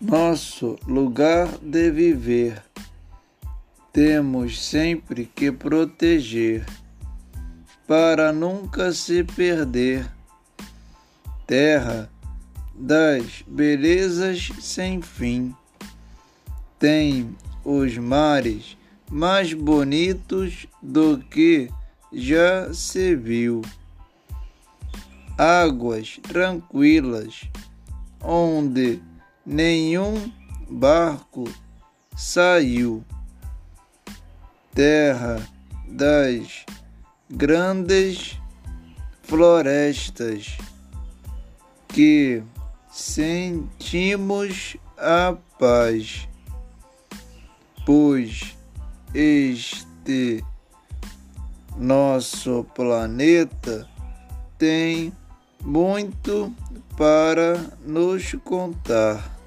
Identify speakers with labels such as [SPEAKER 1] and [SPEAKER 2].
[SPEAKER 1] nosso lugar de viver. Temos sempre que proteger para nunca se perder. Terra das belezas sem fim, tem os mares mais bonitos do que já se viu. Águas tranquilas, onde nenhum barco saiu. Terra das grandes florestas que sentimos a paz, pois este nosso planeta tem muito para nos contar.